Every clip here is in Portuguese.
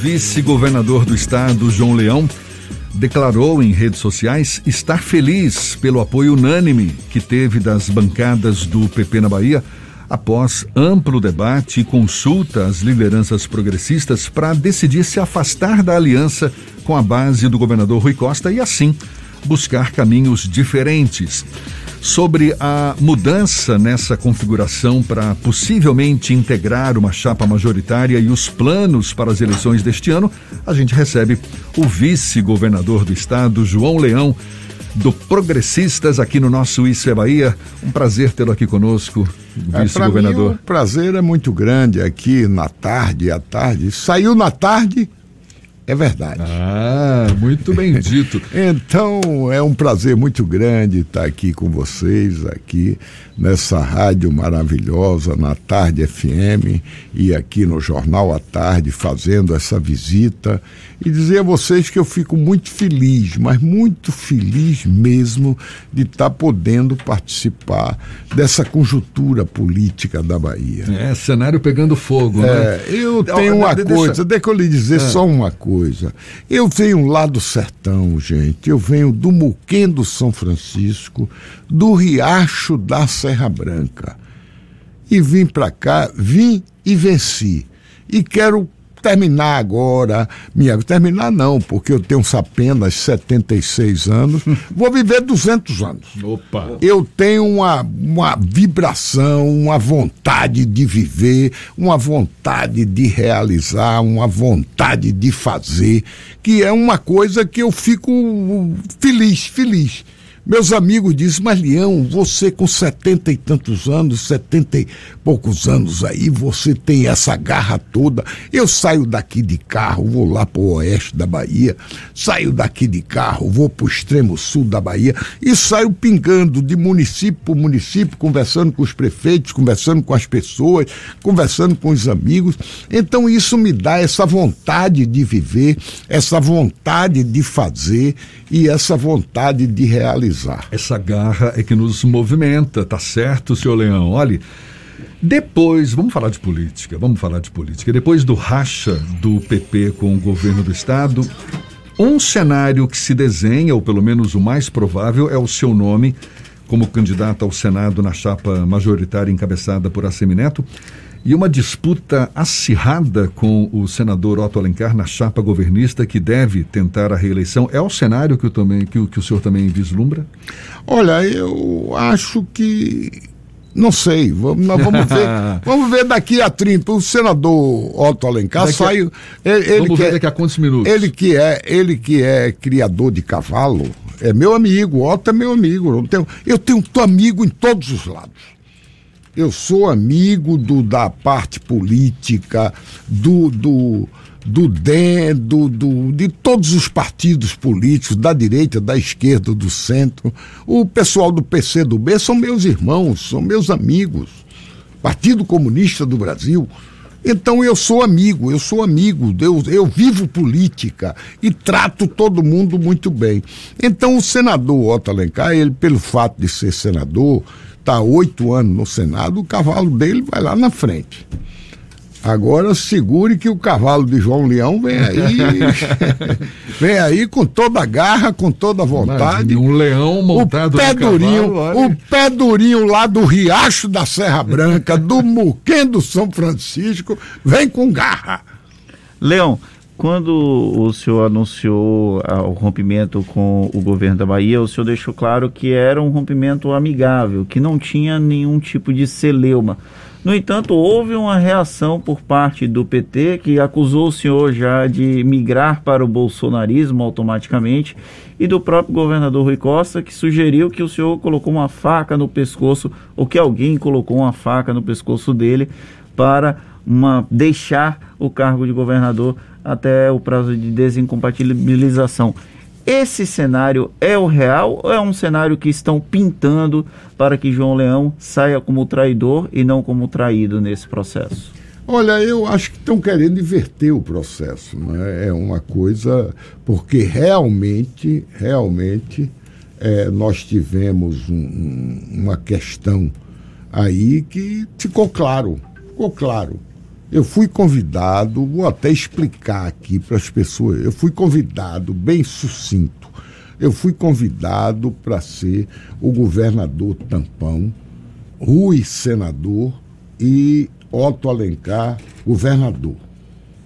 vice-governador do estado, João Leão, declarou em redes sociais estar feliz pelo apoio unânime que teve das bancadas do PP na Bahia após amplo debate e consulta às lideranças progressistas para decidir se afastar da aliança com a base do governador Rui Costa e assim buscar caminhos diferentes sobre a mudança nessa configuração para possivelmente integrar uma chapa majoritária e os planos para as eleições deste ano, a gente recebe o vice-governador do estado, João Leão, do Progressistas, aqui no nosso Isso é Bahia. Um prazer tê-lo aqui conosco, é, vice-governador. É, o prazer é muito grande aqui na tarde, à tarde. Saiu na tarde, é verdade. Ah, muito bem dito. então, é um prazer muito grande estar aqui com vocês, aqui nessa rádio maravilhosa, na Tarde FM e aqui no Jornal à Tarde, fazendo essa visita e dizer a vocês que eu fico muito feliz, mas muito feliz mesmo de estar podendo participar dessa conjuntura política da Bahia. É, cenário pegando fogo, é, né? Eu tenho uma deixa... coisa, deixa eu lhe dizer é. só uma coisa. Eu venho lá do sertão, gente, eu venho do Muquendo São Francisco, do Riacho da Serra Branca. E vim para cá, vim e venci. E quero terminar agora, minha terminar não, porque eu tenho apenas 76 anos, vou viver 200 anos. Opa. Eu tenho uma, uma vibração, uma vontade de viver, uma vontade de realizar, uma vontade de fazer, que é uma coisa que eu fico feliz, feliz. Meus amigos dizem, mas Leão, você com setenta e tantos anos, setenta e poucos anos aí, você tem essa garra toda. Eu saio daqui de carro, vou lá para o oeste da Bahia, saio daqui de carro, vou para o extremo sul da Bahia e saio pingando de município por município, conversando com os prefeitos, conversando com as pessoas, conversando com os amigos. Então isso me dá essa vontade de viver, essa vontade de fazer e essa vontade de realizar. Essa garra é que nos movimenta, tá certo, senhor Leão? Olhe, depois, vamos falar de política, vamos falar de política. Depois do racha do PP com o governo do estado, um cenário que se desenha, ou pelo menos o mais provável, é o seu nome como candidato ao Senado na chapa majoritária encabeçada por Assemineto. Neto e uma disputa acirrada com o senador Otto Alencar na chapa governista que deve tentar a reeleição. É o cenário que o, também, que o, que o senhor também vislumbra? Olha, eu acho que. Não sei, vamos, vamos ver. vamos ver daqui a 30. O senador Otto Alencar daqui saiu. Ele, ele vamos ver é, daqui a quantos minutos? Ele que, é, ele que é criador de cavalo, é meu amigo, Otto é meu amigo. Eu tenho, eu tenho amigo em todos os lados. Eu sou amigo do, da parte política, do, do, do DEM, do, do, de todos os partidos políticos, da direita, da esquerda, do centro. O pessoal do PC do B são meus irmãos, são meus amigos. Partido Comunista do Brasil. Então eu sou amigo, eu sou amigo, eu, eu vivo política e trato todo mundo muito bem. Então o senador Otto Alencar, ele, pelo fato de ser senador, está oito anos no Senado, o cavalo dele vai lá na frente. Agora segure que o cavalo de João Leão vem aí, vem aí com toda a garra, com toda a vontade. um leão montado o pé durinho, cavalo, o pé durinho lá do Riacho da Serra Branca, do Muquem do São Francisco, vem com garra. Leão, quando o senhor anunciou ah, o rompimento com o governo da Bahia, o senhor deixou claro que era um rompimento amigável, que não tinha nenhum tipo de celeuma. No entanto, houve uma reação por parte do PT que acusou o senhor já de migrar para o bolsonarismo automaticamente e do próprio governador Rui Costa que sugeriu que o senhor colocou uma faca no pescoço ou que alguém colocou uma faca no pescoço dele para uma deixar o cargo de governador até o prazo de desincompatibilização. Esse cenário é o real ou é um cenário que estão pintando para que João Leão saia como traidor e não como traído nesse processo? Olha, eu acho que estão querendo inverter o processo. Né? É uma coisa. Porque realmente, realmente, é, nós tivemos um, uma questão aí que ficou claro. Ficou claro Eu fui convidado, vou até explicar aqui para as pessoas. Eu fui convidado, bem sucinto, eu fui convidado para ser o governador tampão, Rui senador e Otto Alencar governador.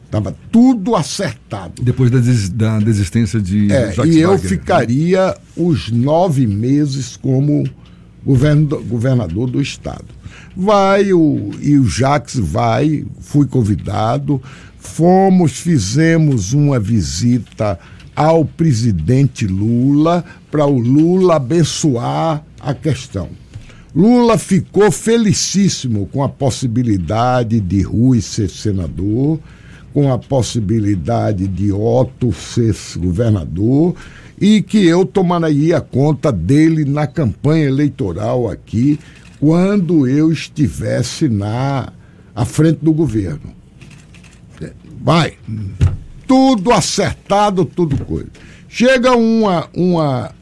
Estava tudo acertado. Depois da, des da desistência de é, Jacques E eu Wagner. ficaria os nove meses como governador do estado. Vai o, e o Jacques vai, fui convidado, fomos, fizemos uma visita ao presidente Lula para o Lula abençoar a questão. Lula ficou felicíssimo com a possibilidade de Rui ser senador, com a possibilidade de Otto ser governador e que eu tomaria conta dele na campanha eleitoral aqui quando eu estivesse na à frente do governo. Vai. Tudo acertado, tudo coisa. Chega uma uma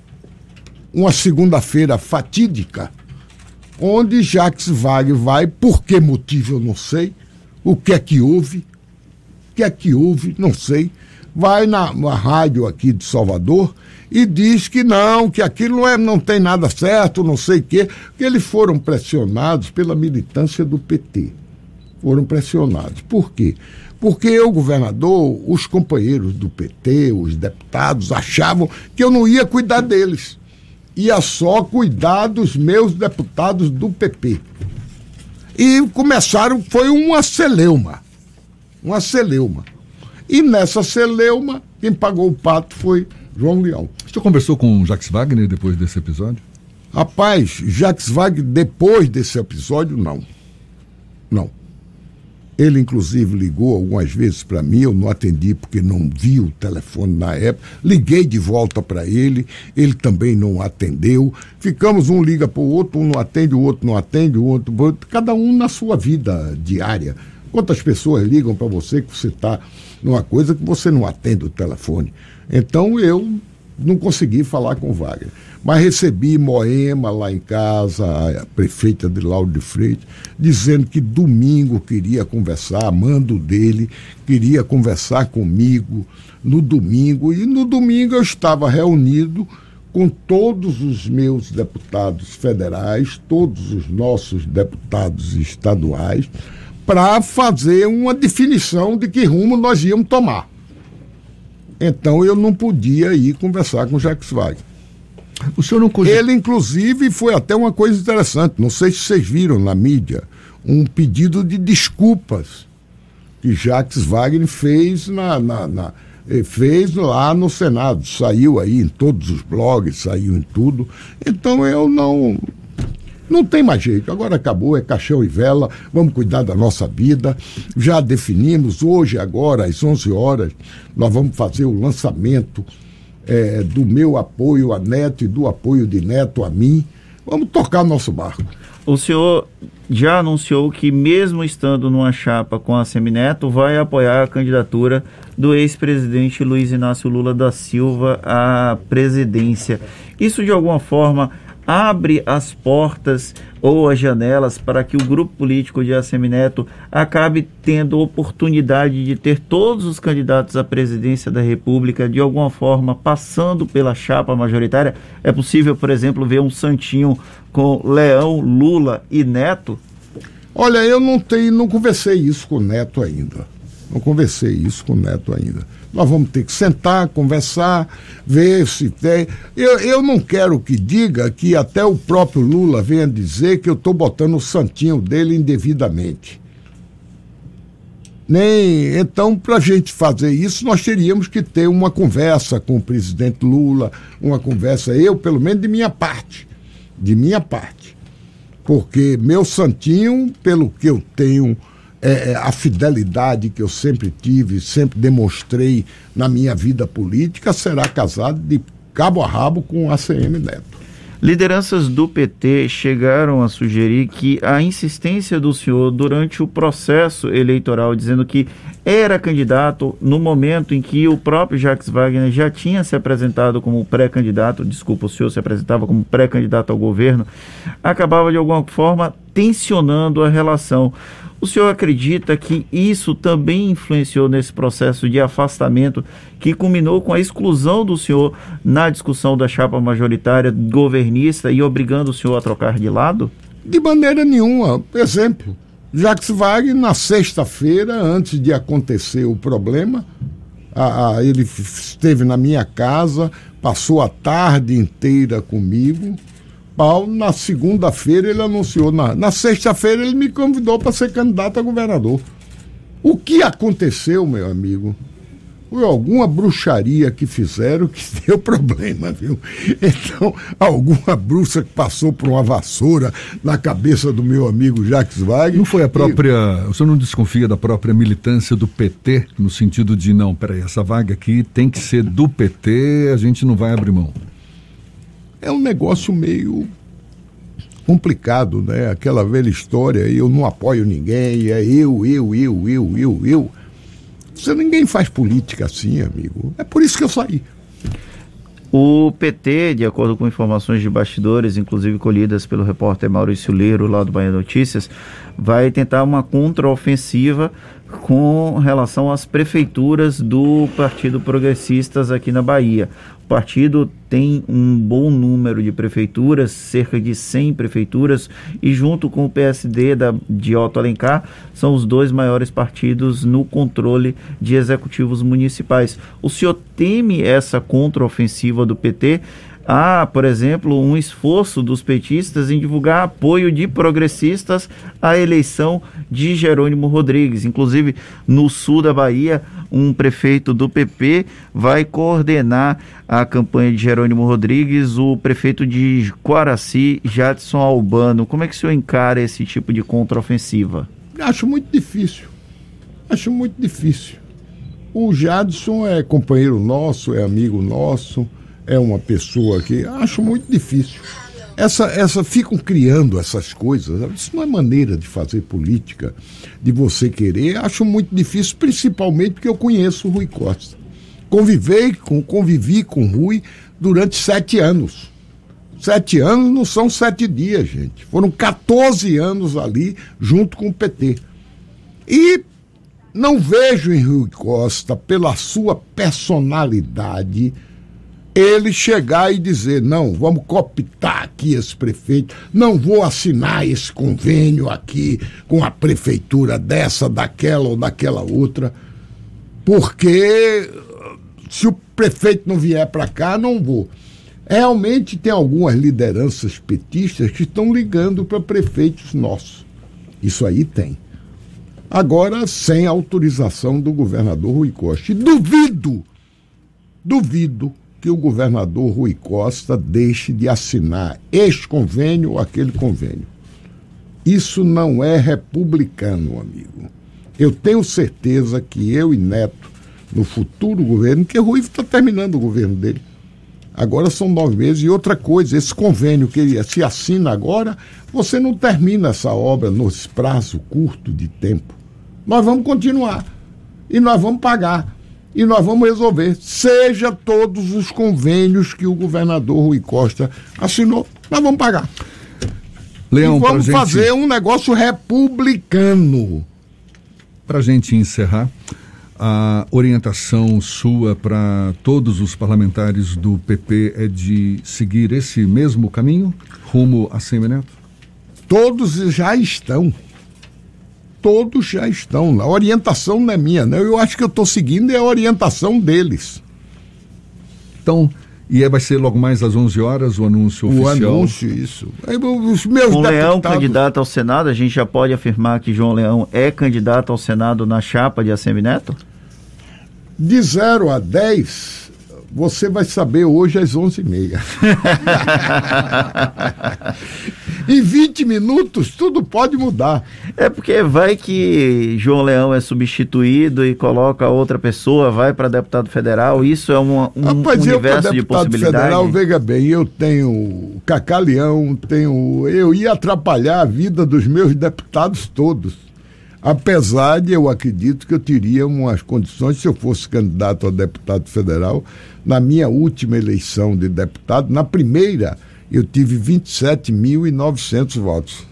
uma segunda-feira fatídica onde Jacques Wagner vai, por que motivo eu não sei, o que é que houve, o que é que houve, não sei, vai na, na rádio aqui de Salvador e diz que não, que aquilo não, é, não tem nada certo, não sei o quê, que eles foram pressionados pela militância do PT. Foram pressionados. Por quê? Porque o governador, os companheiros do PT, os deputados, achavam que eu não ia cuidar deles ia só cuidar dos meus deputados do PP. E começaram, foi uma celeuma. Uma celeuma. E nessa celeuma, quem pagou o pato foi João Leão. Você conversou com Jacques Wagner depois desse episódio? Rapaz, Jacques Wagner, depois desse episódio, não. Não. Ele, inclusive, ligou algumas vezes para mim, eu não atendi porque não vi o telefone na época. Liguei de volta para ele, ele também não atendeu. Ficamos, um liga para o outro, um não atende, o outro não atende, o outro, cada um na sua vida diária. Quantas pessoas ligam para você que você está numa coisa que você não atende o telefone? Então eu não consegui falar com o Wagner. Mas recebi Moema lá em casa, a prefeita de Lauro de Freitas, dizendo que domingo queria conversar, mando dele, queria conversar comigo no domingo. E no domingo eu estava reunido com todos os meus deputados federais, todos os nossos deputados estaduais, para fazer uma definição de que rumo nós íamos tomar. Então eu não podia ir conversar com o Jacques Wagner. O senhor não cogita... Ele, inclusive, foi até uma coisa interessante. Não sei se vocês viram na mídia um pedido de desculpas que Jacques Wagner fez na, na, na fez lá no Senado. Saiu aí em todos os blogs, saiu em tudo. Então eu não. Não tem mais jeito. Agora acabou, é caixão e vela. Vamos cuidar da nossa vida. Já definimos hoje, agora, às 11 horas, nós vamos fazer o lançamento é, do meu apoio a Neto e do apoio de Neto a mim. Vamos tocar nosso barco. O senhor já anunciou que, mesmo estando numa chapa com a Semineto, vai apoiar a candidatura do ex-presidente Luiz Inácio Lula da Silva à presidência. Isso, de alguma forma, abre as portas ou as janelas para que o grupo político de Assemineto acabe tendo oportunidade de ter todos os candidatos à presidência da República de alguma forma passando pela chapa majoritária? É possível, por exemplo, ver um santinho com Leão, Lula e Neto? Olha, eu não tenho, não conversei isso com o Neto ainda. Não conversei isso com o Neto ainda. Nós vamos ter que sentar, conversar, ver se tem. Eu, eu não quero que diga que até o próprio Lula venha dizer que eu estou botando o santinho dele indevidamente. Nem então, para a gente fazer isso, nós teríamos que ter uma conversa com o presidente Lula, uma conversa eu, pelo menos de minha parte, de minha parte, porque meu santinho, pelo que eu tenho é, a fidelidade que eu sempre tive, sempre demonstrei na minha vida política, será casado de cabo a rabo com a ACM Neto. Lideranças do PT chegaram a sugerir que a insistência do senhor durante o processo eleitoral, dizendo que era candidato no momento em que o próprio Jacques Wagner já tinha se apresentado como pré-candidato, desculpa, o senhor se apresentava como pré-candidato ao governo, acabava de alguma forma tensionando a relação. O senhor acredita que isso também influenciou nesse processo de afastamento que culminou com a exclusão do senhor na discussão da chapa majoritária governista e obrigando o senhor a trocar de lado? De maneira nenhuma. Exemplo, Jacques Wagner, na sexta-feira, antes de acontecer o problema, a, a, ele esteve na minha casa, passou a tarde inteira comigo. Paulo, na segunda-feira, ele anunciou. Na, na sexta-feira, ele me convidou para ser candidato a governador. O que aconteceu, meu amigo? Foi alguma bruxaria que fizeram que deu problema, viu? Então, alguma bruxa que passou por uma vassoura na cabeça do meu amigo Jacques Wagner. Não foi a própria. E... O senhor não desconfia da própria militância do PT, no sentido de, não, peraí, essa vaga aqui tem que ser do PT, a gente não vai abrir mão. É um negócio meio complicado, né? Aquela velha história, eu não apoio ninguém, é eu, eu, eu, eu, eu, eu. Você, ninguém faz política assim, amigo. É por isso que eu saí. O PT, de acordo com informações de bastidores, inclusive colhidas pelo repórter Maurício Leiro, lá do Bahia Notícias, vai tentar uma contraofensiva com relação às prefeituras do Partido Progressistas aqui na Bahia partido tem um bom número de prefeituras, cerca de 100 prefeituras, e junto com o PSD da, de Otto Alencar, são os dois maiores partidos no controle de executivos municipais. O senhor teme essa contraofensiva do PT? Há, por exemplo, um esforço dos petistas em divulgar apoio de progressistas à eleição de Jerônimo Rodrigues. Inclusive, no sul da Bahia, um prefeito do PP vai coordenar a campanha de Jerônimo Rodrigues, o prefeito de Quaraci, Jadson Albano. Como é que o senhor encara esse tipo de contraofensiva? Acho muito difícil. Acho muito difícil. O Jadson é companheiro nosso, é amigo nosso é uma pessoa que acho muito difícil. Essa, essa ficam criando essas coisas. Isso não é maneira de fazer política, de você querer. Acho muito difícil, principalmente porque eu conheço o Rui Costa. Convivei com, convivi com o Rui durante sete anos. Sete anos não são sete dias, gente. Foram 14 anos ali junto com o PT. E não vejo em Rui Costa, pela sua personalidade, ele chegar e dizer: não, vamos cooptar aqui esse prefeito, não vou assinar esse convênio aqui com a prefeitura dessa, daquela ou daquela outra, porque se o prefeito não vier para cá, não vou. Realmente tem algumas lideranças petistas que estão ligando para prefeitos nossos. Isso aí tem. Agora, sem autorização do governador Rui Costa. E duvido, duvido que o governador Rui Costa deixe de assinar este convênio ou aquele convênio. Isso não é republicano, amigo. Eu tenho certeza que eu e Neto, no futuro governo, que Rui está terminando o governo dele. Agora são nove meses. E outra coisa, esse convênio que ele se assina agora, você não termina essa obra nesse prazo curto de tempo. Nós vamos continuar. E nós vamos pagar e nós vamos resolver. Seja todos os convênios que o governador Rui Costa assinou, nós vamos pagar. Leão, e vamos gente... fazer um negócio republicano. Para a gente encerrar, a orientação sua para todos os parlamentares do PP é de seguir esse mesmo caminho rumo a Semineto? Todos já estão todos já estão. A orientação não é minha, né? Eu acho que eu estou seguindo é a orientação deles. Então, e vai ser logo mais às 11 horas o anúncio o oficial? O anúncio, isso. Os meus deputados... Leão candidato ao Senado, a gente já pode afirmar que João Leão é candidato ao Senado na chapa de Assemineto? De 0 a 10, você vai saber hoje às 11h30. em 20 minutos, tudo pode mudar. É porque vai que João Leão é substituído e coloca outra pessoa, vai para deputado federal. Isso é um, um Rapaz, universo eu, de possibilidades. federal, veja bem, eu tenho Cacaleão, tenho. Eu ia atrapalhar a vida dos meus deputados todos. Apesar de eu acredito que eu teria umas condições, se eu fosse candidato a deputado federal, na minha última eleição de deputado, na primeira, eu tive 27.900 votos.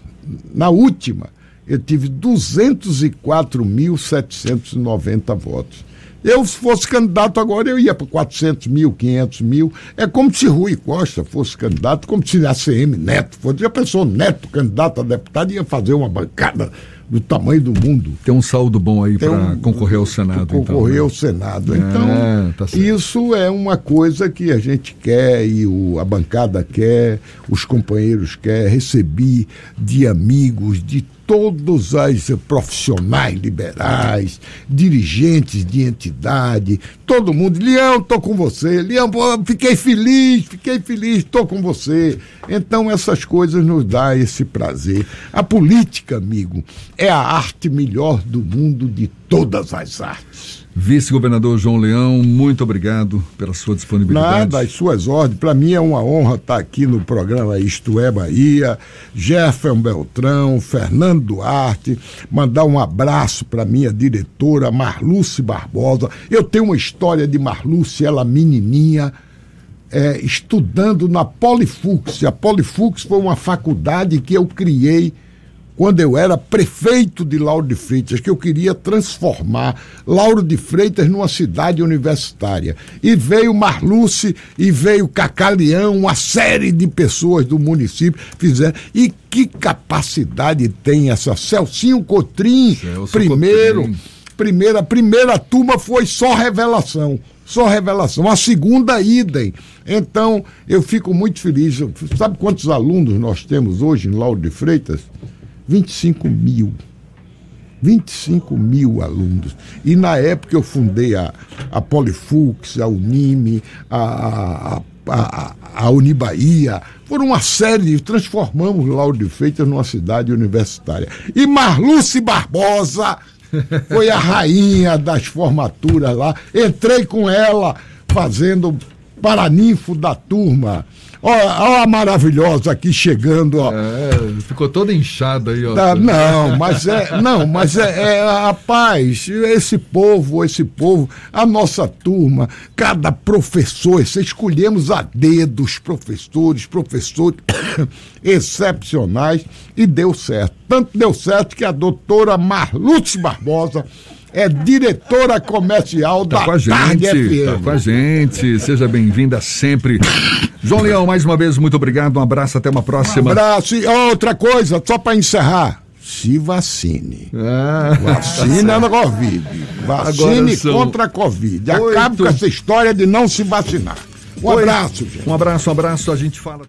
Na última, eu tive 204.790 votos. Eu, se fosse candidato agora, eu ia para 400 mil, 500 mil. É como se Rui Costa fosse candidato, como se ACM Neto fosse. Já pensou, Neto, candidato a deputado, ia fazer uma bancada do tamanho do mundo. Tem um saldo bom aí para um, concorrer ao Senado. Concorrer então, né? ao Senado. É, então, tá isso é uma coisa que a gente quer e o, a bancada quer, os companheiros querem, receber de amigos, de todos os profissionais liberais, dirigentes de entidade, todo mundo. Leão, estou com você. Leão, fiquei feliz, fiquei feliz, estou com você. Então, essas coisas nos dão esse prazer. A política, amigo, é a arte melhor do mundo de todas as artes. Vice-governador João Leão, muito obrigado pela sua disponibilidade. Nada, as suas ordens. Para mim é uma honra estar aqui no programa Isto é Bahia. Jefferson Beltrão, Fernando Duarte, mandar um abraço para minha diretora Marluce Barbosa. Eu tenho uma história de Marluce, ela menininha, é, estudando na Polifux. A Polifux foi uma faculdade que eu criei quando eu era prefeito de Lauro de Freitas, que eu queria transformar Lauro de Freitas numa cidade universitária. E veio Marluce e veio Cacaleão, uma série de pessoas do município fizeram. E que capacidade tem essa Celcinho Cotrim, Celso primeiro. Cotrim. Primeira, primeira turma foi só revelação só revelação. A segunda, idem. Então, eu fico muito feliz. Sabe quantos alunos nós temos hoje em Lauro de Freitas? 25 mil. 25 mil alunos. E na época eu fundei a, a Polifux, a Unime, a, a, a, a. Foram uma série. Transformamos Lauro de Freitas numa cidade universitária. E Marluce Barbosa foi a rainha das formaturas lá. Entrei com ela fazendo paraninfo da turma. Olha a maravilhosa aqui chegando, ó. É, ficou toda inchada aí, ó. Tá, não, mas é, não, mas é, é a paz, esse povo, esse povo, a nossa turma, cada professor, escolhemos a dedo os professores, professores excepcionais e deu certo. Tanto deu certo que a doutora Marlutz Barbosa é diretora comercial tá da com a gente. Tá com a gente, seja bem-vinda sempre. João Leão, mais uma vez, muito obrigado, um abraço, até uma próxima. Um abraço e outra coisa, só para encerrar, se vacine. Ah, Vacina tá Covid. Vacine contra a Covid. Acabe com essa história de não se vacinar. Um abraço, gente. Um abraço, um abraço, a gente fala.